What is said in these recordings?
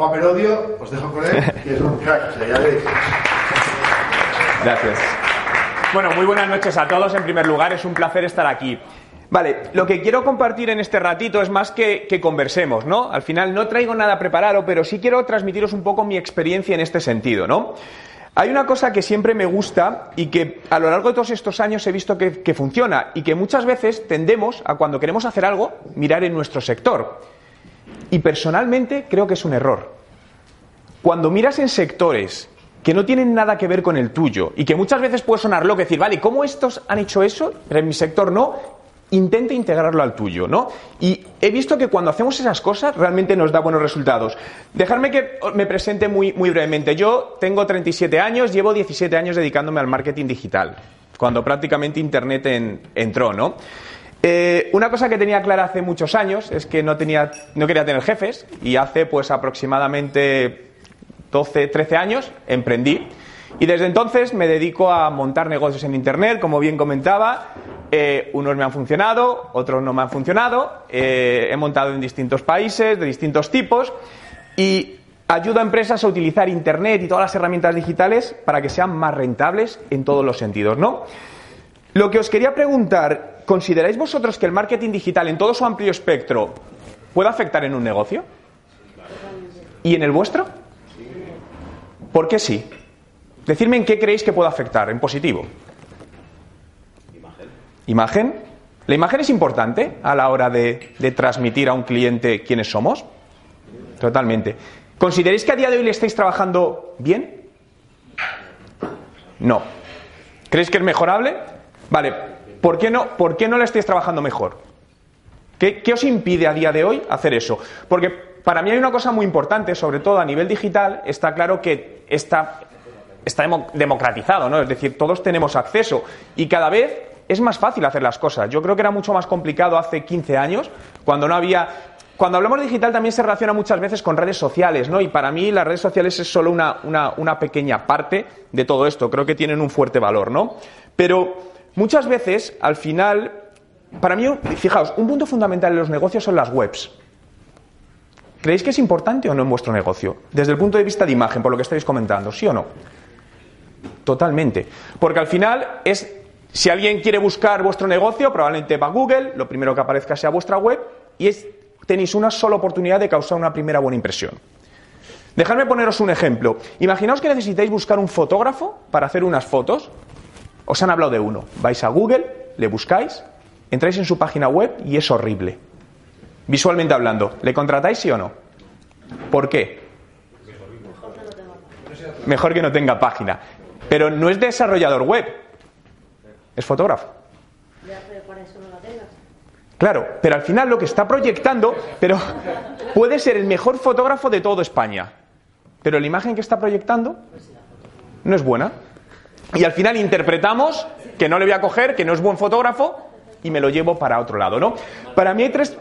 Juan Merodio, os dejo con él, que es un crack, o sea, ya veis. Gracias. Bueno, muy buenas noches a todos. En primer lugar, es un placer estar aquí. Vale, lo que quiero compartir en este ratito es más que, que, conversemos, ¿no? Al final no traigo nada preparado, pero sí quiero transmitiros un poco mi experiencia en este sentido, ¿no? Hay una cosa que siempre me gusta y que a lo largo de todos estos años he visto que, que funciona y que muchas veces tendemos a cuando queremos hacer algo mirar en nuestro sector. Y personalmente creo que es un error. Cuando miras en sectores que no tienen nada que ver con el tuyo y que muchas veces puede sonar loco decir, vale, ¿cómo estos han hecho eso? Pero en mi sector no. Intenta integrarlo al tuyo, ¿no? Y he visto que cuando hacemos esas cosas realmente nos da buenos resultados. Dejadme que me presente muy, muy brevemente. Yo tengo 37 años, llevo 17 años dedicándome al marketing digital, cuando prácticamente Internet en, entró, ¿no? Eh, una cosa que tenía clara hace muchos años es que no, tenía, no quería tener jefes y hace pues aproximadamente 12, 13 años emprendí y desde entonces me dedico a montar negocios en Internet, como bien comentaba. Eh, unos me han funcionado, otros no me han funcionado. Eh, he montado en distintos países, de distintos tipos. Y ayudo a empresas a utilizar Internet y todas las herramientas digitales para que sean más rentables en todos los sentidos, ¿no? Lo que os quería preguntar, ¿consideráis vosotros que el marketing digital en todo su amplio espectro puede afectar en un negocio? ¿Y en el vuestro? ¿Por qué sí? Decidme en qué creéis que puede afectar, en positivo. Imagen. ¿La imagen es importante a la hora de, de transmitir a un cliente quiénes somos? Totalmente. ¿Consideráis que a día de hoy le estáis trabajando bien? No. ¿Creéis que es mejorable? Vale. ¿Por qué no, por qué no le estáis trabajando mejor? ¿Qué, ¿Qué os impide a día de hoy hacer eso? Porque para mí hay una cosa muy importante, sobre todo a nivel digital, está claro que está, está democratizado, ¿no? Es decir, todos tenemos acceso y cada vez es más fácil hacer las cosas. Yo creo que era mucho más complicado hace 15 años, cuando no había. Cuando hablamos de digital también se relaciona muchas veces con redes sociales, ¿no? Y para mí las redes sociales es solo una, una pequeña parte de todo esto. Creo que tienen un fuerte valor, ¿no? Pero muchas veces, al final, para mí, fijaos, un punto fundamental en los negocios son las webs. ¿Creéis que es importante o no en vuestro negocio? Desde el punto de vista de imagen, por lo que estáis comentando, ¿sí o no? Totalmente. Porque al final es, si alguien quiere buscar vuestro negocio, probablemente va a Google, lo primero que aparezca sea vuestra web y tenéis una sola oportunidad de causar una primera buena impresión. Dejadme poneros un ejemplo. Imaginaos que necesitáis buscar un fotógrafo para hacer unas fotos. Os han hablado de uno. Vais a Google, le buscáis, entráis en su página web y es horrible. Visualmente hablando, ¿le contratáis sí o no? ¿Por qué? Mejor que no tenga página. Pero no es desarrollador web, es fotógrafo. Claro, pero al final lo que está proyectando, pero puede ser el mejor fotógrafo de toda España, pero la imagen que está proyectando no es buena. Y al final interpretamos que no le voy a coger, que no es buen fotógrafo y me lo llevo para otro lado, ¿no? Para mí hay tres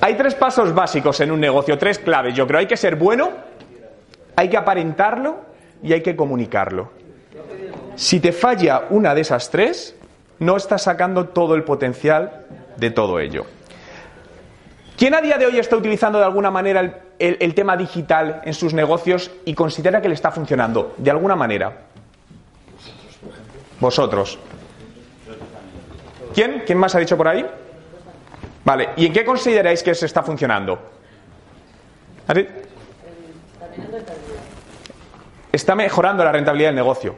hay tres pasos básicos en un negocio, tres claves. Yo creo hay que ser bueno, hay que aparentarlo y hay que comunicarlo. Si te falla una de esas tres, no estás sacando todo el potencial de todo ello. ¿Quién a día de hoy está utilizando de alguna manera el, el, el, tema digital en sus negocios y considera que le está funcionando? De alguna manera. Vosotros. ¿Quién? ¿Quién más ha dicho por ahí? Vale, ¿y en qué consideráis que se está funcionando? Está mejorando la rentabilidad del negocio.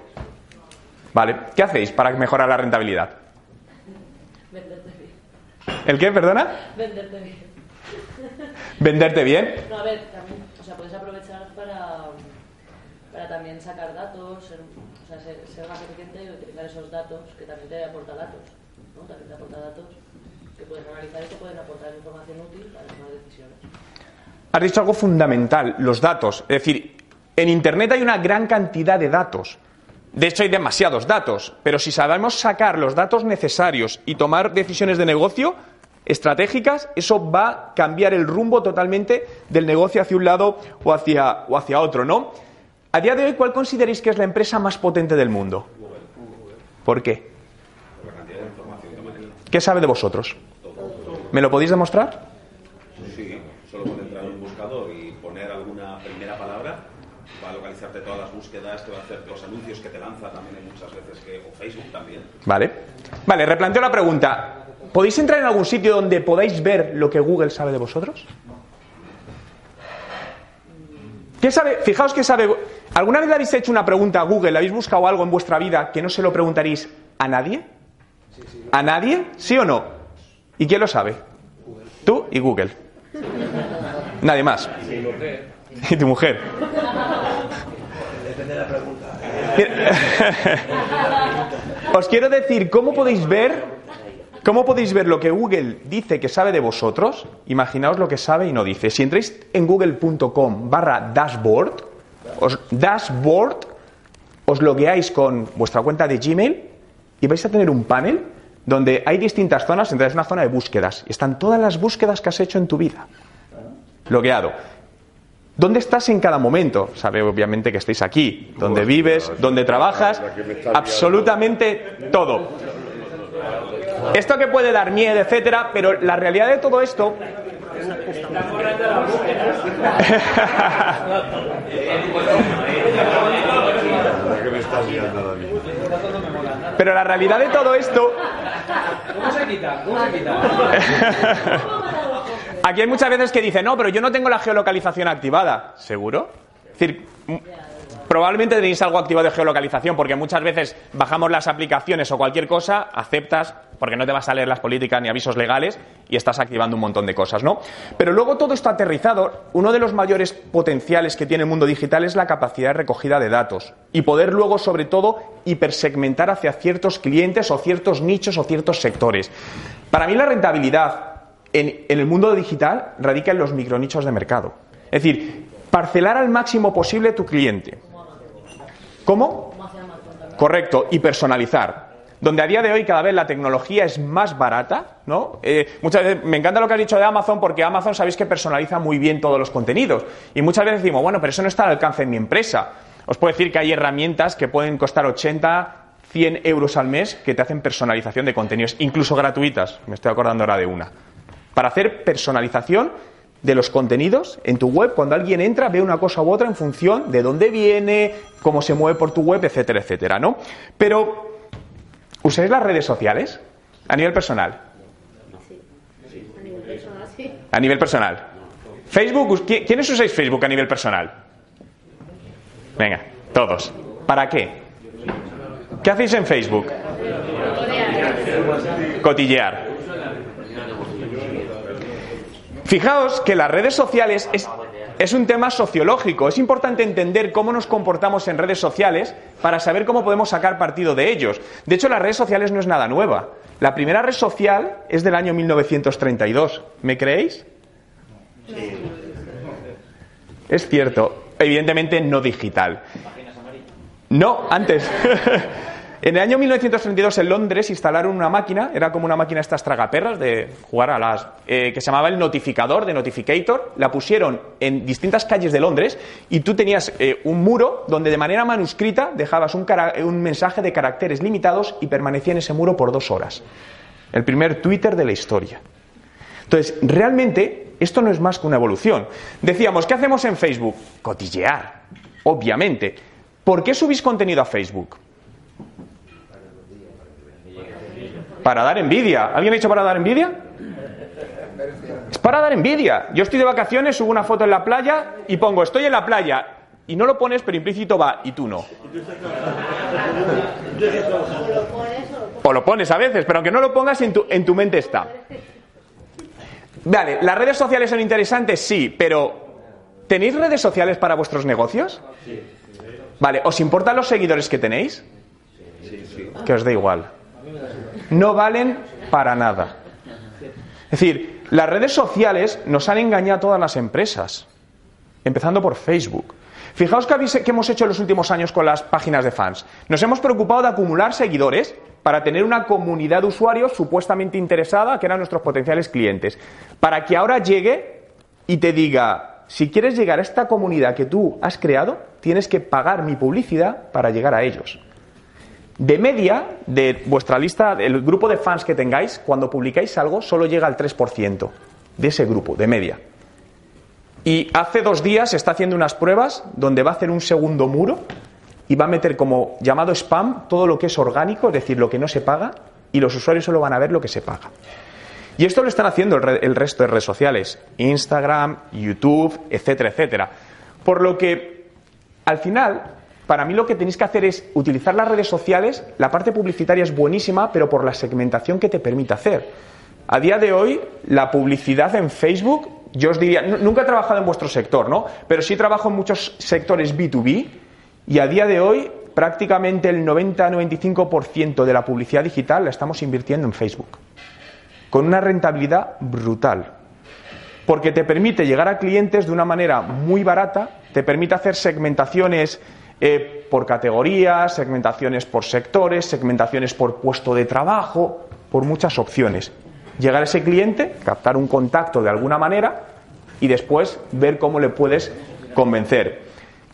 Vale, ¿qué hacéis para mejorar la rentabilidad? Venderte bien. ¿El qué, perdona? Venderte bien. ¿Venderte bien? No, a ver, también, o sea, puedes aprovechar para, para también sacar datos, ser, o sea, ser, ser más eficiente y utilizar esos datos, que también te aporta datos, ¿no? También te aporta datos que puedes analizar y te pueden aportar información útil para tomar decisiones. Has dicho algo fundamental, los datos. Es decir, en Internet hay una gran cantidad de datos. De hecho, hay demasiados datos. Pero si sabemos sacar los datos necesarios y tomar decisiones de negocio estratégicas, eso va a cambiar el rumbo totalmente del negocio hacia un lado o hacia, o hacia otro, ¿no? A día de hoy, ¿cuál consideráis que es la empresa más potente del mundo? ¿Por qué? ¿Qué sabe de vosotros? ¿Me lo podéis demostrar? Sí, solo con entrar en un buscador y poner alguna primera palabra, va a localizarte todas las búsquedas, te va a hacer los anuncios que te lanza también hay muchas veces, que, o Facebook también. Vale. Vale, replanteo la pregunta. ¿Podéis entrar en algún sitio donde podáis ver lo que Google sabe de vosotros? ¿Qué sabe? Fijaos que sabe. ¿Alguna vez le habéis hecho una pregunta a Google? ¿Habéis buscado algo en vuestra vida que no se lo preguntaréis a nadie? ¿A nadie? ¿Sí o no? ¿Y quién lo sabe? Tú y Google. Nadie más. Y tu mujer. Depende de la pregunta. Os quiero decir, ¿cómo podéis ver? ¿Cómo podéis ver lo que Google dice que sabe de vosotros? Imaginaos lo que sabe y no dice. Si entráis en google.com barra dashboard, os, dashboard, os logueáis con vuestra cuenta de Gmail y vais a tener un panel donde hay distintas zonas, entonces es una zona de búsquedas. Y están todas las búsquedas que has hecho en tu vida. Logueado. ¿Dónde estás en cada momento? Sabe obviamente que estáis aquí, donde vives, donde trabajas, absolutamente todo. Esto que puede dar miedo, etcétera, pero la realidad de todo esto. Pero la realidad de todo esto. ¿Cómo se quita? ¿Cómo se quita? Aquí hay muchas veces que dicen, no, pero yo no tengo la geolocalización activada. ¿Seguro? Es decir, probablemente tenéis algo activado de geolocalización, porque muchas veces bajamos las aplicaciones o cualquier cosa, aceptas, porque no te vas a leer las políticas ni avisos legales, y estás activando un montón de cosas, ¿no? Pero luego todo esto aterrizado, uno de los mayores potenciales que tiene el mundo digital es la capacidad de recogida de datos. Y poder luego, sobre todo, hipersegmentar hacia ciertos clientes o ciertos nichos o ciertos sectores. Para mí la rentabilidad en, en el mundo digital radica en los micronichos de mercado. Es decir, parcelar al máximo posible tu cliente. ¿Cómo? Correcto, y personalizar. Donde a día de hoy cada vez la tecnología es más barata, ¿no? Eh, muchas veces me encanta lo que has dicho de Amazon porque Amazon sabéis que personaliza muy bien todos los contenidos. Y muchas veces decimos, bueno, pero eso no está al alcance de mi empresa. Os puedo decir que hay herramientas que pueden costar 80, 100 euros al mes que te hacen personalización de contenidos, incluso gratuitas. Me estoy acordando ahora de una. Para hacer personalización de los contenidos en tu web, cuando alguien entra, ve una cosa u otra en función de dónde viene, cómo se mueve por tu web, etcétera, etcétera, ¿no? Pero, ¿usáis las redes sociales? A nivel personal. A nivel personal. Facebook, us- ¿qui- ¿quiénes usáis Facebook a nivel personal? Venga, todos. ¿Para qué? ¿Qué hacéis en Facebook? Cotillear. Fijaos que las redes sociales es, es un tema sociológico. Es importante entender cómo nos comportamos en redes sociales para saber cómo podemos sacar partido de ellos. De hecho, las redes sociales no es nada nueva. La primera red social es del año 1932. ¿Me creéis? Es cierto. Evidentemente no digital. No, antes. en el año 1932 en Londres instalaron una máquina, era como una máquina estas tragaperras de jugar a las. eh, que se llamaba el notificador, de Notificator. La pusieron en distintas calles de Londres y tú tenías eh, un muro donde de manera manuscrita dejabas un, mensaje de caracteres limitados y permanecía en ese muro por dos horas. El primer Twitter de la historia. Entonces, realmente, esto no es más que una evolución. Decíamos, ¿qué hacemos en Facebook? Cotillear, obviamente. ¿Por qué subís contenido a Facebook? Para dar envidia. ¿Alguien ha dicho para dar envidia? Es para dar envidia. Yo estoy de vacaciones, subo una foto en la playa y pongo, estoy en la playa. Y no lo pones, pero implícito va, y tú no. O lo pones a veces, pero aunque no lo pongas, en tu, en tu mente está. Vale, ¿las redes sociales son interesantes? Sí, pero ¿tenéis redes sociales para vuestros negocios? Vale, ¿os importan los seguidores que tenéis? Que os da igual. No valen para nada. Es decir, las redes sociales nos han engañado a todas las empresas, empezando por Facebook. Fijaos habéis- que hemos hecho en los últimos años con las páginas de fans. Nos hemos preocupado de acumular seguidores para tener una comunidad de usuarios supuestamente interesada, que eran nuestros potenciales clientes, para que ahora llegue y te diga, si quieres llegar a esta comunidad que tú has creado, tienes que pagar mi publicidad para llegar a ellos. De media, de vuestra lista, del grupo de fans que tengáis, cuando publicáis algo, solo llega al 3% de ese grupo, de media. Y hace dos días está haciendo unas pruebas donde va a hacer un segundo muro y va a meter como llamado spam todo lo que es orgánico, es decir, lo que no se paga, y los usuarios solo van a ver lo que se paga. Y esto lo están haciendo el, el resto de redes sociales, Instagram, YouTube, etcétera, etcétera. Por lo que, al final, para mí lo que tenéis que hacer es utilizar las redes sociales, la parte publicitaria es buenísima, pero por la segmentación que te permite hacer. A día de hoy, la publicidad en Facebook, yo os diría, nu- nunca he trabajado en vuestro sector, ¿no? Pero sí trabajo en muchos sectores B2B y a día de hoy prácticamente el 90-95% de la publicidad digital la estamos invirtiendo en Facebook, con una rentabilidad brutal. Porque te permite llegar a clientes de una manera muy barata, te permite hacer segmentaciones eh, por categorías, segmentaciones por sectores, segmentaciones por puesto de trabajo, por muchas opciones. Llegar a ese cliente, captar un contacto de alguna manera y después ver cómo le puedes convencer.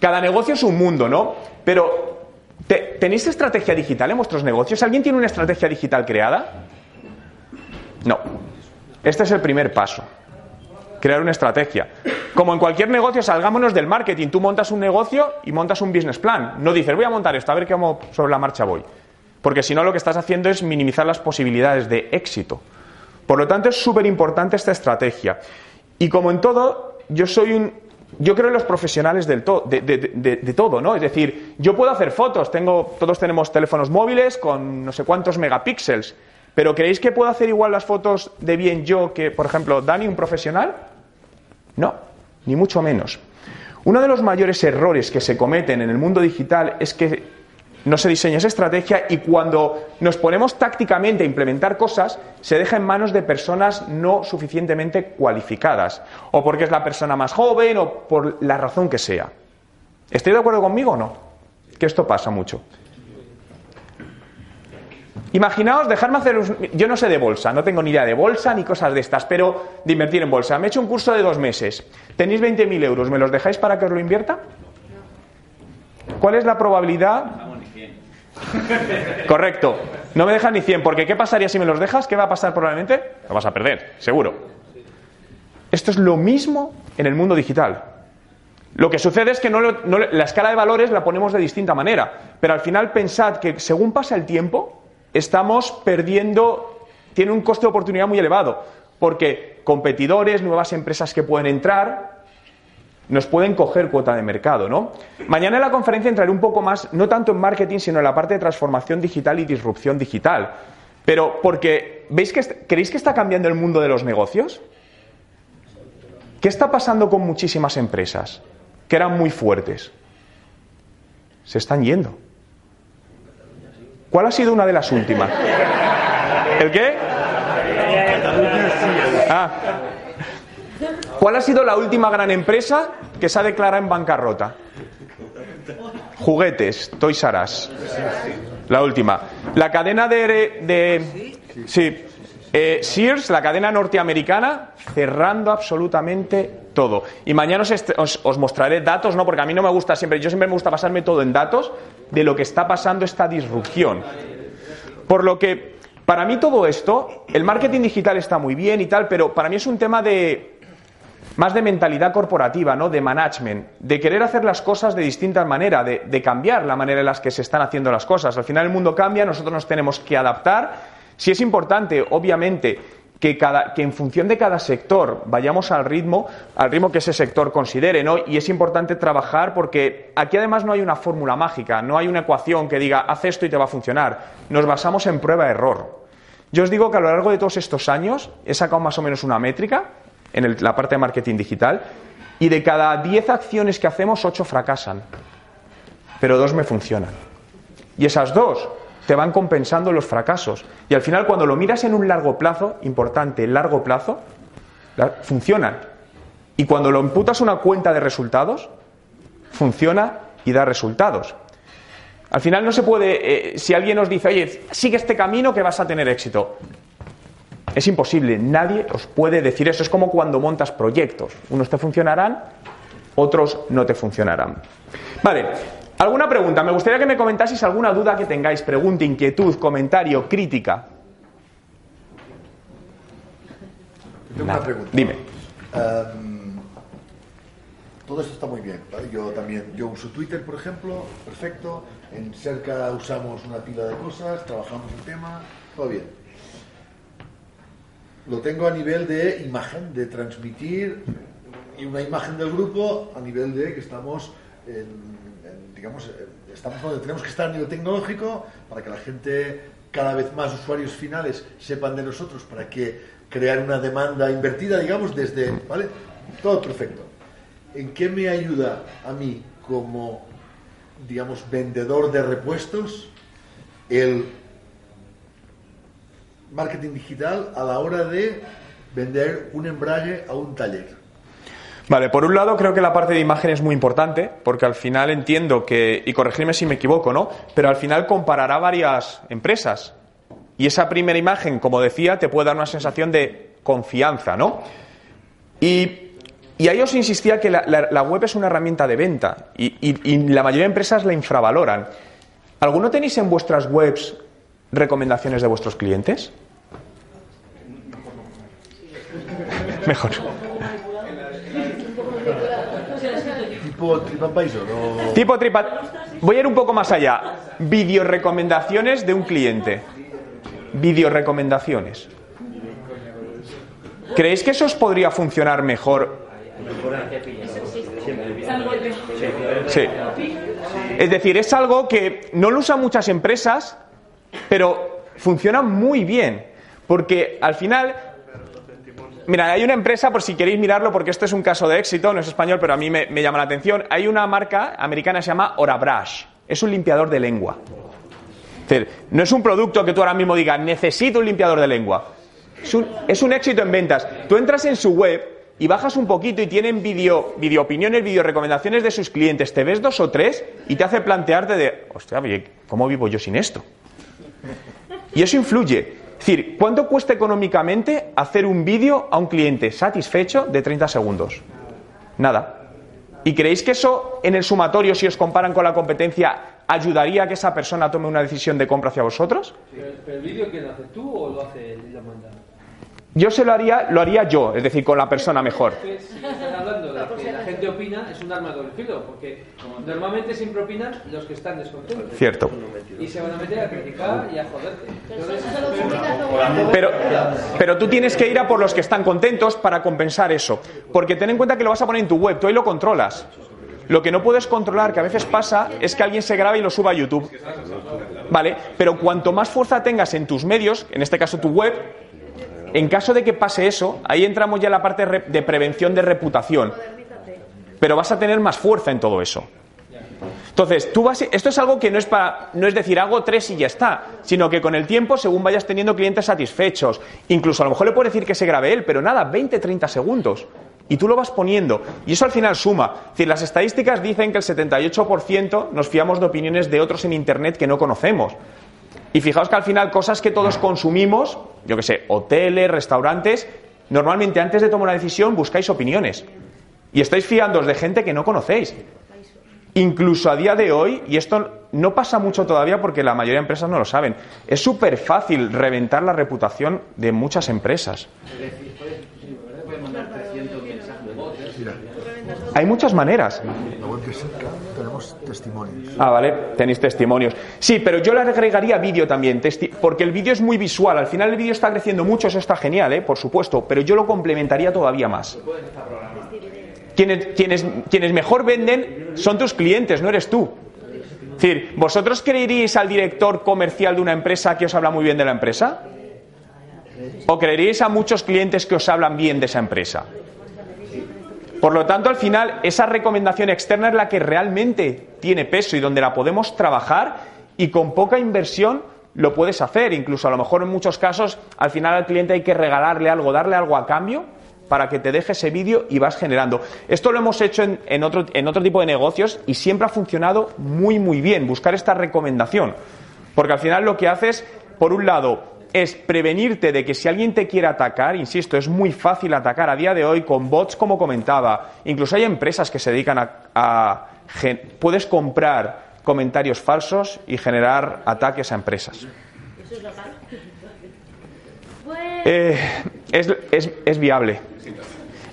Cada negocio es un mundo, ¿no? Pero, ¿te- ¿tenéis estrategia digital en vuestros negocios? ¿Alguien tiene una estrategia digital creada? No. Este es el primer paso. Crear una estrategia. Como en cualquier negocio, salgámonos del marketing. Tú montas un negocio y montas un business plan. No dices, voy a montar esto, a ver cómo sobre la marcha voy. Porque si no, lo que estás haciendo es minimizar las posibilidades de éxito. Por lo tanto, es súper importante esta estrategia. Y como en todo, yo soy un. Yo creo en los profesionales del to- de, de- de- de todo, ¿no? Es decir, yo puedo hacer fotos, tengo, todos tenemos teléfonos móviles con no sé cuántos megapíxeles, pero ¿creéis que puedo hacer igual las fotos de bien yo que, por ejemplo, Dani, un profesional? No, ni mucho menos. Uno de los mayores errores que se cometen en el mundo digital es que no se diseña esa estrategia y cuando nos ponemos tácticamente a implementar cosas, se deja en manos de personas no suficientemente cualificadas, o porque es la persona más joven, o por la razón que sea. ¿Estoy de acuerdo conmigo o no? Que esto pasa mucho. Imaginaos, dejarme hacer. un- Yo no sé de bolsa, no tengo ni idea de bolsa ni cosas de estas, pero de invertir en bolsa. Me he hecho un curso de dos meses. Tenéis 20.000 euros, ¿me los dejáis para que os lo invierta? ¿Cuál es la probabilidad? Correcto. No me dejas ni 100, porque ¿qué pasaría si me los dejas? ¿Qué va a pasar probablemente? Lo vas a perder, seguro. Esto es lo mismo en el mundo digital. Lo que sucede es que no no la escala de valores la ponemos de distinta manera, pero al final pensad que según pasa el tiempo, estamos perdiendo, tiene un coste de oportunidad muy elevado, porque competidores, nuevas empresas que pueden entrar, nos pueden coger cuota de mercado, ¿no? Mañana en la conferencia entraré un poco más, no tanto en marketing, sino en la parte de transformación digital y disrupción digital. Pero porque, ¿veis que creéis que está cambiando el mundo de los negocios? ¿Qué está pasando con muchísimas empresas que eran muy fuertes? Se están yendo. ¿Cuál ha sido una de las últimas? ¿El qué? Ah. ¿Cuál ha sido la última gran empresa que se ha declarado en bancarrota? Juguetes, Toys R Us. La última. La cadena de... sí. Eh, Sears, la cadena norteamericana, cerrando absolutamente todo. Y mañana os, os- os mostraré datos, ¿no? Porque a mí no me gusta siempre, yo siempre me gusta pasarme todo en datos de lo que está pasando esta disrupción. Por lo que, para mí todo esto, el marketing digital está muy bien y tal, pero para mí es un tema de más de mentalidad corporativa, ¿no? De management, de querer hacer las cosas de distinta manera, de, de cambiar la manera en la que se están haciendo las cosas. Al final el mundo cambia, nosotros nos tenemos que adaptar. Si es importante, obviamente, que, cada, que en función de cada sector vayamos al ritmo, al ritmo que ese sector considere, ¿no? Y es importante trabajar porque aquí además no hay una fórmula mágica, no hay una ecuación que diga haz esto y te va a funcionar. Nos basamos en prueba-error. Yo os digo que a lo largo de todos estos años he sacado más o menos una métrica en la parte de marketing digital y de cada 10 acciones que hacemos, 8 fracasan, pero dos me funcionan. Y esas dos te van compensando los fracasos. Y al final cuando lo miras en un largo plazo, importante, largo plazo, la- funcionan. Y cuando lo imputas a una cuenta de resultados, funciona y da resultados. Al final no se puede, eh, si alguien nos dice, oye, sigue este camino que vas a tener éxito. Es imposible, nadie os puede decir eso. Es como cuando montas proyectos. Unos te funcionarán, otros no te funcionarán. Vale, ¿alguna pregunta? Me gustaría que me comentaseis alguna duda que tengáis, pregunta, inquietud, comentario, crítica. Tengo Nada. una pregunta. Dime. Em, todo esto está muy bien. ¿vale? Yo también, yo uso Twitter, por ejemplo, perfecto. En Cerca usamos una pila de cosas, trabajamos el tema, todo bien. Lo tengo a nivel de imagen, de transmitir y una imagen del grupo a nivel de que estamos en, digamos, en- estamos donde tenemos que estar a nivel tecnológico para que la gente, cada vez más usuarios finales, sepan de nosotros para que crear una demanda invertida, digamos, desde, ¿vale? Todo perfecto. ¿En qué me ayuda a mí como, digamos, vendedor de repuestos el marketing digital a la hora de vender un embrague a un taller? Vale, por un lado creo que la parte de imagen es muy importante, porque al final entiendo que, y corregirme si me equivoco, ¿no? Pero al final comparará varias empresas. Y esa primera imagen, como decía, te puede dar una sensación de confianza, ¿no? Y, y ahí os insistía que la, web es una herramienta de venta y, y- y la mayoría de empresas la infravaloran. ¿Alguno tenéis en vuestras webs recomendaciones de vuestros clientes? Mejor. Tipo TripAdvisor o... Tipo tripa. Voy a ir un poco más allá. Video recomendaciones de un cliente. Video recomendaciones. ¿Creéis que eso os podría funcionar mejor? Sí. Es decir, es algo que no lo usan muchas empresas, pero funciona muy bien. Porque al final Mira, hay una empresa, por si queréis mirarlo, porque esto es un caso de éxito, no es español, pero a mí me, llama la atención. Hay una marca americana que se llama Orabrush. Es un limpiador de lengua. Es decir, no es un producto que tú ahora mismo digas, necesito un limpiador de lengua. Es un, es un éxito en ventas. Tú entras en su web y bajas un poquito y tienen vídeo, video opiniones, video recomendaciones de sus clientes. Te ves dos o tres y te hace plantearte de, hostia, ¿cómo vivo yo sin esto? Y eso influye. Es decir, ¿cuánto cuesta económicamente hacer un vídeo a un cliente satisfecho de 30 segundos? Nada. ¿Y creéis que eso en el sumatorio, si os comparan con la competencia, ayudaría a que esa persona tome una decisión de compra hacia vosotros? Pero, el vídeo, ¿quién lo hace? ¿Tú o lo hace él y lo manda? Yo se lo haría, lo haría yo, es decir, con la persona mejor. Que si estás hablando de que la gente opina, es un arma de doble filo, porque normalmente siempre opinan los que están descontentos. Cierto. Y se van a meter a criticar y a joderte. Entonces, Pero, pero tú tienes que ir a por los que están contentos para compensar eso. Porque ten en cuenta que lo vas a poner en tu web, tú ahí lo controlas. Lo que no puedes controlar, que a veces pasa, es que alguien se grabe y lo suba a YouTube. ¿Vale? Pero cuanto más fuerza tengas en tus medios, en este caso tu web, en caso de que pase eso, ahí entramos ya en la parte de prevención de reputación. Pero vas a tener más fuerza en todo eso. Entonces, tú vas, esto es algo que no es para, no es decir hago tres y ya está, sino que con el tiempo, según vayas teniendo clientes satisfechos, incluso a lo mejor le puedes decir que se grabe él, pero nada, 20, 30 segundos. Y tú lo vas poniendo. Y eso al final suma. Las estadísticas dicen que el 78% nos fiamos de opiniones de otros en Internet que no conocemos. Y fijaos que al final cosas que todos consumimos, yo que sé, hoteles, restaurantes, normalmente antes de tomar una decisión buscáis opiniones. Y estáis fiándoos de gente que no conocéis. Incluso a día de hoy, y esto no pasa mucho todavía porque la mayoría de empresas no lo saben, es súper fácil reventar la reputación de muchas empresas. Hay muchas maneras. Tenemos testimonios. Ah, vale, tenéis testimonios. Sí, pero yo le agregaría vídeo también, porque el vídeo es muy visual. Al final el vídeo está creciendo mucho, eso está genial, ¿eh? por supuesto, pero yo lo complementaría todavía más. Quienes, quienes, quienes mejor venden son tus clientes, no eres tú. Es decir, ¿vosotros creeríais al director comercial de una empresa que os habla muy bien de la empresa? ¿O creeríais a muchos clientes que os hablan bien de esa empresa? Por lo tanto, al final, esa recomendación externa es la que realmente tiene peso y donde la podemos trabajar y con poca inversión lo puedes hacer. Incluso a lo mejor en muchos casos, al final al cliente hay que regalarle algo, darle algo a cambio para que te deje ese vídeo y vas generando. Esto lo hemos hecho en, en otro, en otro tipo de negocios y siempre ha funcionado muy, muy bien, buscar esta recomendación. Porque al final lo que haces, por un lado, es prevenirte de que si alguien te quiere atacar, insisto, es muy fácil atacar a día de hoy con bots, como comentaba. Incluso hay empresas que se dedican a. puedes comprar comentarios falsos y generar ataques a empresas. Eh, es, es- es viable.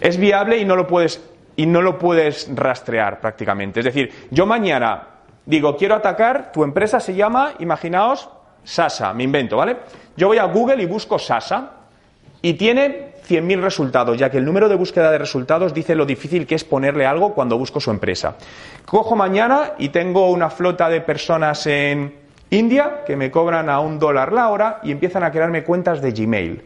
Es viable y no lo puedes. y no lo puedes rastrear prácticamente. Es decir, yo mañana digo, quiero atacar, tu empresa se llama, imaginaos, Sasa, me invento, ¿vale? Yo voy a Google y busco Sasa y tiene 100.000 resultados, ya que el número de búsqueda de resultados dice lo difícil que es ponerle algo cuando busco su empresa. Cojo mañana y tengo una flota de personas en India que me cobran a un dólar la hora y empiezan a crearme cuentas de Gmail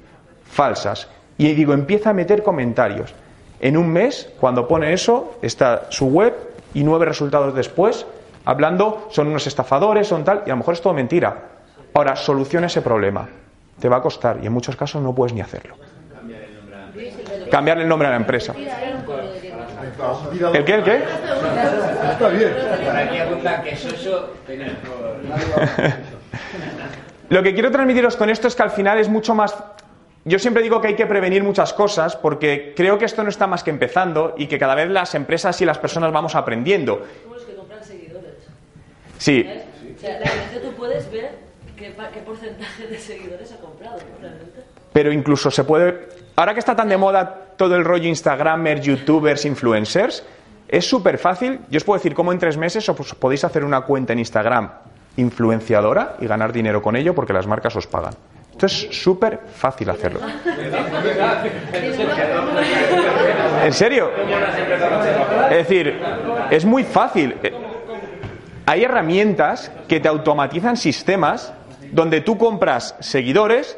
falsas. Y digo, empieza a meter comentarios. En un mes, cuando pone eso, está su web y nueve resultados después, hablando, son unos estafadores, son tal, y a lo mejor es todo mentira. Ahora, soluciona ese problema. Te va a costar y en muchos casos no puedes ni hacerlo. Cambiarle el nombre a la empresa. ¿El qué? ¿El qué? Está bien. Lo que quiero transmitiros con esto es que al final es mucho más yo siempre digo que hay que prevenir muchas cosas porque creo que esto no está más que empezando y que cada vez las empresas y las personas vamos aprendiendo. Como los que compran seguidores. Sí. O sea, realmente tú puedes ver qué, porcentaje de seguidores ha comprado. Realmente. Pero incluso se puede. Ahora que está tan de moda todo el rollo Instagramers, YouTubers, influencers, es súper fácil. Yo os puedo decir cómo en tres meses os podéis hacer una cuenta en Instagram influenciadora y ganar dinero con ello porque las marcas os pagan. Esto es súper fácil hacerlo. ¿En serio? Es decir, es muy fácil. Eh, Hay herramientas que te automatizan sistemas donde tú compras seguidores,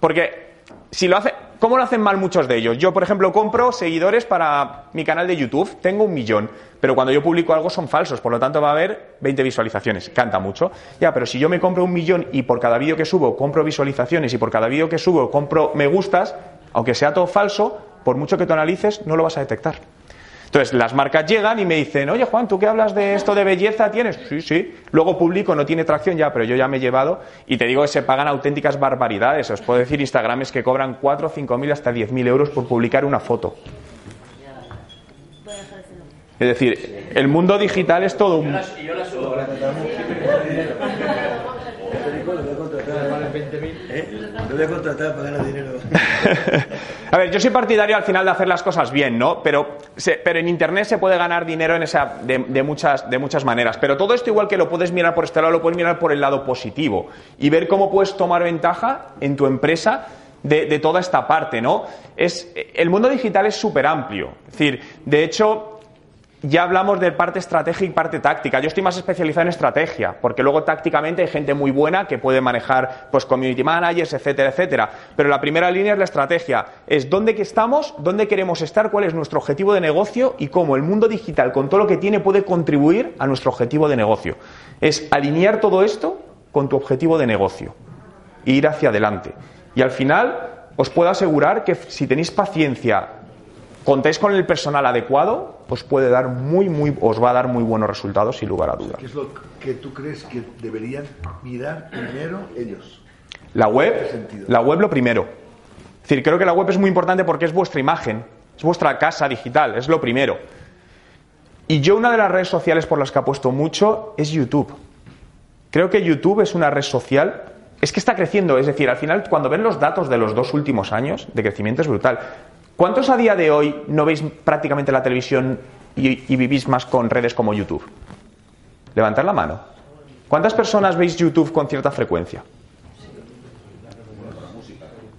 porque si lo hace, ¿cómo lo hacen mal muchos de ellos? Yo, por ejemplo, compro seguidores para mi canal de YouTube, tengo un millón, pero cuando yo publico algo son falsos, por lo tanto va a haber 20 visualizaciones, canta mucho. Ya, pero si yo me compro un millón y por cada vídeo que subo compro visualizaciones y por cada vídeo que subo compro me gustas, aunque sea todo falso, por mucho que tú analices, no lo vas a detectar. Entonces, las marcas llegan y me dicen, oye Juan, ¿tú qué hablas de esto de belleza tienes? Sí, sí. Luego publico, no tiene tracción ya, pero yo ya me he llevado. Y te digo que se pagan auténticas barbaridades. Os puedo decir Instagrames que cobran 4, 5 mil hasta 10 mil euros por publicar una foto. Es decir, el mundo digital es todo un... Lo voy a contratar para ganar dinero. A ver, yo soy partidario al final de hacer las cosas bien, ¿no? Pero, pero en Internet se puede ganar dinero en esa, de, muchas, de muchas maneras. Pero todo esto igual que lo puedes mirar por este lado, lo puedes mirar por el lado positivo y ver cómo puedes tomar ventaja en tu empresa de, de toda esta parte, ¿no? Es, el mundo digital es súper amplio. Es decir, de hecho, ya hablamos de parte estratégica y parte táctica. Yo estoy más especializado en estrategia, porque luego tácticamente hay gente muy buena que puede manejar pues community managers, etcétera, etcétera. Pero la primera línea es la estrategia. Es dónde que estamos, dónde queremos estar, cuál es nuestro objetivo de negocio y cómo el mundo digital, con todo lo que tiene, puede contribuir a nuestro objetivo de negocio. Es alinear todo esto con tu objetivo de negocio e ir hacia adelante. Y al final, os puedo asegurar que si tenéis paciencia, contáis con el personal adecuado, os puede dar muy, muy, os va a dar muy buenos resultados sin lugar a dudas. ¿Qué es lo que tú crees que deberían mirar primero ellos? La ¿En qué web, la web lo primero. Es decir, creo que la web es muy importante porque es vuestra imagen, es vuestra casa digital, es lo primero. Y yo una de las redes sociales por las que apuesto mucho es YouTube. Creo que YouTube es una red social, es que está creciendo, es decir, al final cuando ven los datos de los dos últimos años de crecimiento es brutal. ¿Cuántos a día de hoy no veis prácticamente la televisión y, vivís más con redes como YouTube? Levantad la mano. ¿Cuántas personas veis YouTube con cierta frecuencia?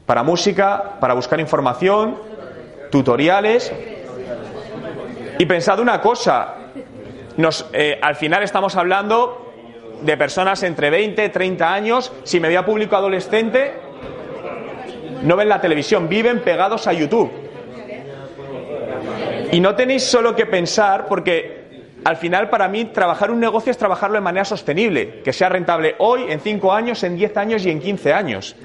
Para música, para buscar información, tutoriales. Y pensad una cosa, eh, al final estamos hablando de personas entre 20 30 años. Si me voy a público adolescente, no ven la televisión, viven pegados a YouTube. Y no tenéis solo que pensar, porque al final para mí trabajar un negocio es trabajarlo de manera sostenible, que sea rentable hoy, en 5 años, en 10 años y en 15 años.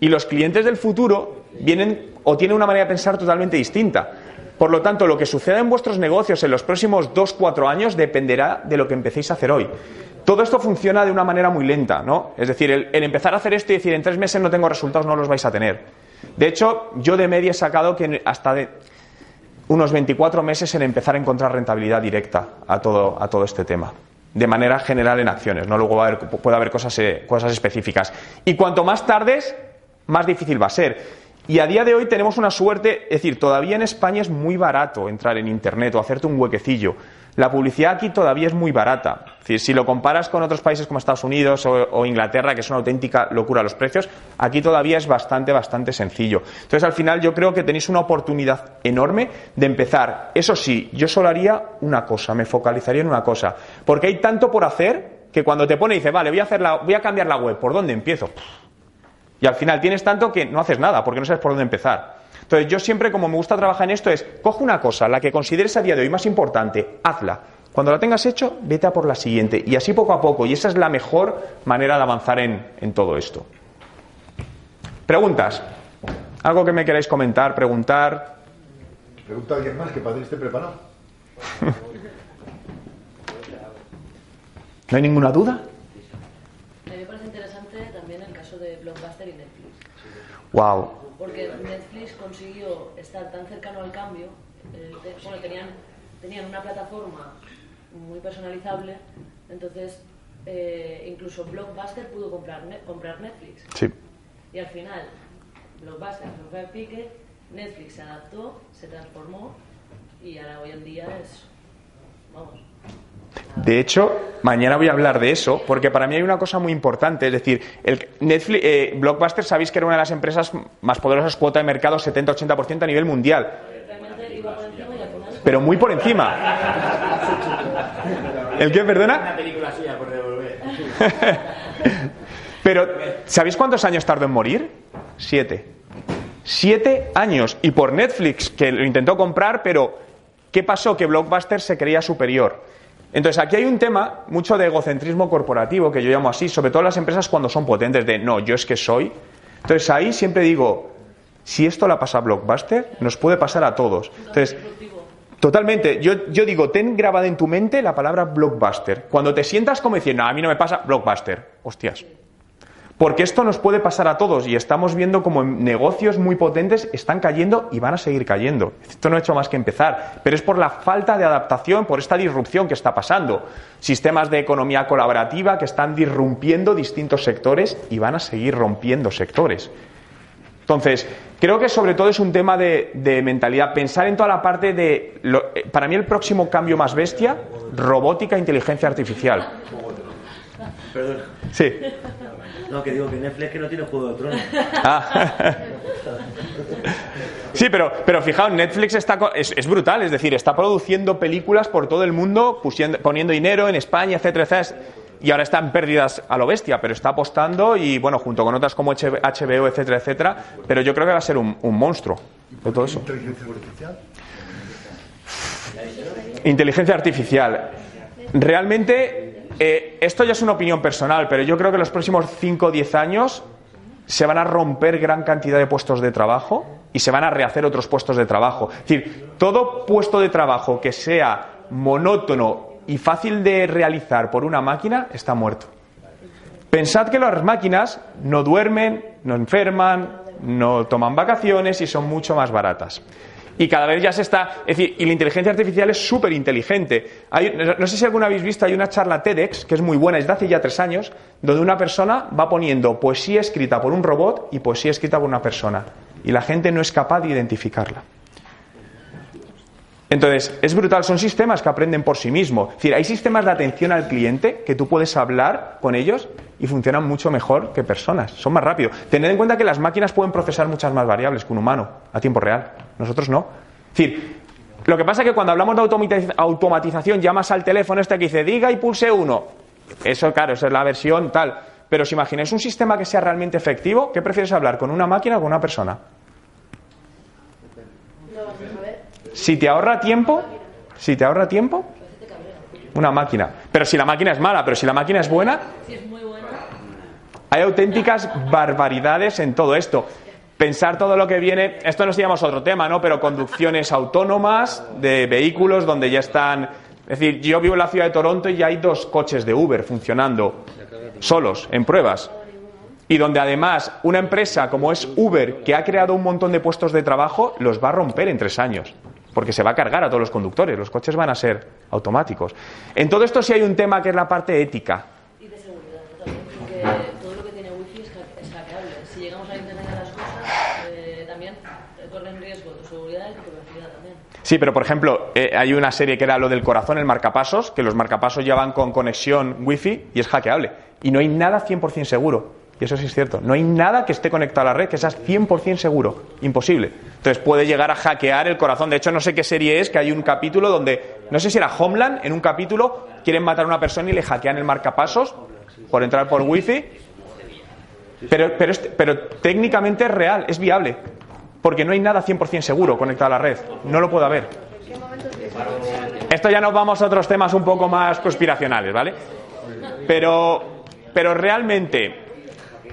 Y los clientes del futuro vienen o tienen una manera de pensar totalmente distinta. Por lo tanto, lo que suceda en vuestros negocios en los próximos 2-4 años dependerá de lo que empecéis a hacer hoy. Todo esto funciona de una manera muy lenta, ¿no? Es decir, el, el empezar a hacer esto y decir en tres meses no tengo resultados, no los vais a tener. De hecho, yo de media he sacado que hasta de unos 24 meses en empezar a encontrar rentabilidad directa a todo, a todo este tema. De manera general en acciones, ¿no? Luego va a haber- puede haber cosas, eh, cosas específicas. Y cuanto más tardes, más difícil va a ser. Y a día de hoy tenemos una suerte, es decir, todavía en España es muy barato entrar en Internet o hacerte un huequecillo. La publicidad aquí todavía es muy barata. Si lo comparas con otros países como Estados Unidos o, o, Inglaterra, que es una auténtica locura los precios, aquí todavía es bastante, bastante sencillo. Entonces, al final, yo creo que tenéis una oportunidad enorme de empezar. Eso sí, yo solo haría una cosa, me focalizaría en una cosa. Porque hay tanto por hacer que cuando te pone y dice, vale, voy a, hacer la, voy a cambiar la web, ¿por dónde empiezo? Y al final tienes tanto que no haces nada, porque no sabes por dónde empezar. Entonces yo siempre, como me gusta trabajar en esto, es, coge una cosa, la que consideres a día de hoy más importante, hazla. Cuando la tengas hecho, vete a por la siguiente. Y así poco a poco. Y esa es la mejor manera de avanzar en, en todo esto. ¿Preguntas? ¿Algo que me queráis comentar, preguntar? Pregunta a alguien más que Padre esté preparado. ¿No hay ninguna duda? A mí me parece interesante también el caso de Blockbuster y Netflix. Wow. Porque Netflix consiguió estar tan cercano al cambio, eh, te- bueno, tenían, tenían una plataforma muy personalizable, entonces eh, incluso Blockbuster pudo comprar, Ne- comprar Netflix. Sí. Y al final, Blockbuster fue a pique, Netflix se adaptó, se transformó y ahora hoy en día es, vamos, De hecho, mañana voy a hablar de eso, porque para mí hay una cosa muy importante. Es decir, el Netflix, eh, Blockbuster, sabéis que era una de las empresas más poderosas, cuota de mercado 70-80% a nivel mundial. Pero muy por encima. ¿El qué, perdona? Pero, ¿sabéis cuántos años tardó en morir? Siete. Siete años. Y por Netflix, que lo intentó comprar, pero ¿qué pasó? Que Blockbuster se creía superior. Entonces, aquí hay un tema mucho de egocentrismo corporativo, que yo llamo así, sobre todo las empresas cuando son potentes, de no, yo es que soy. Entonces, ahí siempre digo, si esto la pasa a Blockbuster, nos puede pasar a todos. Entonces, Totalmente. Yo, yo digo, ten grabada en tu mente la palabra blockbuster. Cuando te sientas como diciendo, no, a mí no me pasa, blockbuster. Hostias. Porque esto nos puede pasar a todos y estamos viendo como negocios muy potentes están cayendo y van a seguir cayendo. Esto no ha hecho más que empezar, pero es por la falta de adaptación, por esta disrupción que está pasando. Sistemas de economía colaborativa que están disrumpiendo distintos sectores y van a seguir rompiendo sectores. Entonces, creo que sobre todo es un tema de, de mentalidad. Pensar en toda la parte de. lo- eh, para mí, el próximo cambio más bestia, robótica e inteligencia artificial. Perdón. Sí. No, que digo que Netflix que no tiene Juego de Tronos. Ah. Sí, pero, pero fijaos, Netflix está, es, es brutal, es decir, está produciendo películas por todo el mundo, pusiendo- poniendo dinero en España, etcétera, etcétera. Y ahora están pérdidas a lo bestia, pero está apostando y, bueno, junto con otras como HB HBO, etcétera, etcétera. Pero yo creo que va a ser un, un monstruo de todo eso. Inteligencia artificial. Inteligencia artificial. Realmente, eh, esto ya es una opinión personal, pero yo creo que en los próximos 5 o 10 años se van a romper gran cantidad de puestos de trabajo y se van a rehacer otros puestos de trabajo. Es decir, todo puesto de trabajo que sea monótono y fácil de realizar por una máquina está muerto. Pensad que las máquinas no duermen, no enferman, no toman vacaciones y son mucho más baratas. Y cada vez ya se está. Es decir, y la inteligencia artificial es súper inteligente. No sé si alguna habéis visto, hay una charla TEDx que es muy buena, es de hace ya tres años, donde una persona va poniendo poesía escrita por un robot y poesía escrita por una persona. Y la gente no es capaz de identificarla. Entonces, es brutal, son sistemas que aprenden por sí mismos. Es decir, hay sistemas de atención al cliente que tú puedes hablar con ellos y funcionan mucho mejor que personas, son más rápidos. Tened en cuenta que las máquinas pueden procesar muchas más variables que un humano a tiempo real, nosotros no. Es decir, lo que pasa es que cuando hablamos de automatiz- automatización llamas al teléfono este que dice diga y pulse uno. Eso, claro, esa es la versión tal. Pero si imagináis un sistema que sea realmente efectivo, ¿qué prefieres hablar? ¿Con una máquina o con una persona? Si te ahorra tiempo, si te ahorra tiempo, una máquina. Pero si la máquina es mala, pero si la máquina es buena, Si es muy buena, hay auténticas barbaridades en todo esto. Pensar todo lo que viene, esto nos digamos otro tema, ¿no? Pero conducciones autónomas de vehículos donde ya están. Es decir, yo vivo en la ciudad de Toronto y ya hay dos coches de Uber funcionando solos, en pruebas. Y donde además una empresa como es Uber, que ha creado un montón de puestos de trabajo, los va a romper en tres años. Porque se va a cargar a todos los conductores, los coches van a ser automáticos. En todo esto sí hay un tema que es la parte ética. Si llegamos Internet de las cosas, eh, riesgo tu seguridad y tu también. Sí, pero por ejemplo, eh, hay una serie que era lo del corazón, el marcapasos, que los marcapasos ya van con conexión wifi y es hackeable. Y no hay nada 100% seguro. Y eso sí es cierto. No hay nada que esté conectado a la red que sea 100% seguro. Imposible. Entonces puede llegar a hackear el corazón. De hecho, no sé qué serie es, que hay un capítulo donde, no sé si era Homeland, en un capítulo quieren matar a una persona y le hackean el marcapasos por entrar por wifi pero, pero, es- pero técnicamente es real, es viable. Porque no hay nada 100% seguro conectado a la red. No lo puede haber. Esto ya nos vamos a otros temas un poco más conspiracionales, ¿vale? Pero, pero realmente,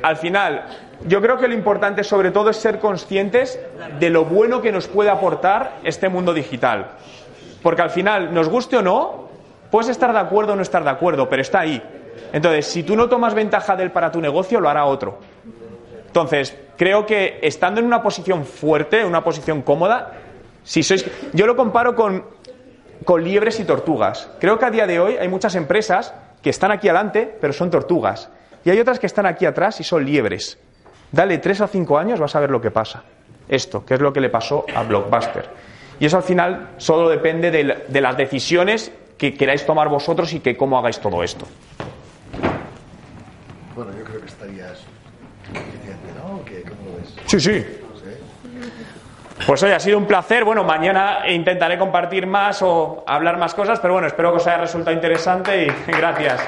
al final, yo creo que lo importante sobre todo es ser conscientes de lo bueno que nos puede aportar este mundo digital. Porque al final, nos guste o no, puedes estar de acuerdo o no estar de acuerdo, pero está ahí. Entonces, si tú no tomas ventaja de él para tu negocio, lo hará otro. Entonces, creo que estando en una posición fuerte, una posición cómoda, si sois. Yo lo comparo con, con liebres y tortugas. Creo que a día de hoy hay muchas empresas que están aquí adelante, pero son tortugas. Y hay otras que están aquí atrás y son liebres. Dale tres o cinco años, vas a ver lo que pasa. Esto, que es lo que le pasó a Blockbuster. Y eso al final solo depende de, de las decisiones que queráis tomar vosotros y que cómo hagáis todo esto. Bueno, yo creo que estarías suficiente, ¿no? ¿Qué- ¿Cómo lo ves? Sí, sí. ¿Sí? Pues hoy ha sido un placer. Bueno, mañana intentaré compartir más o hablar más cosas, pero bueno, espero que os haya resultado interesante y gracias.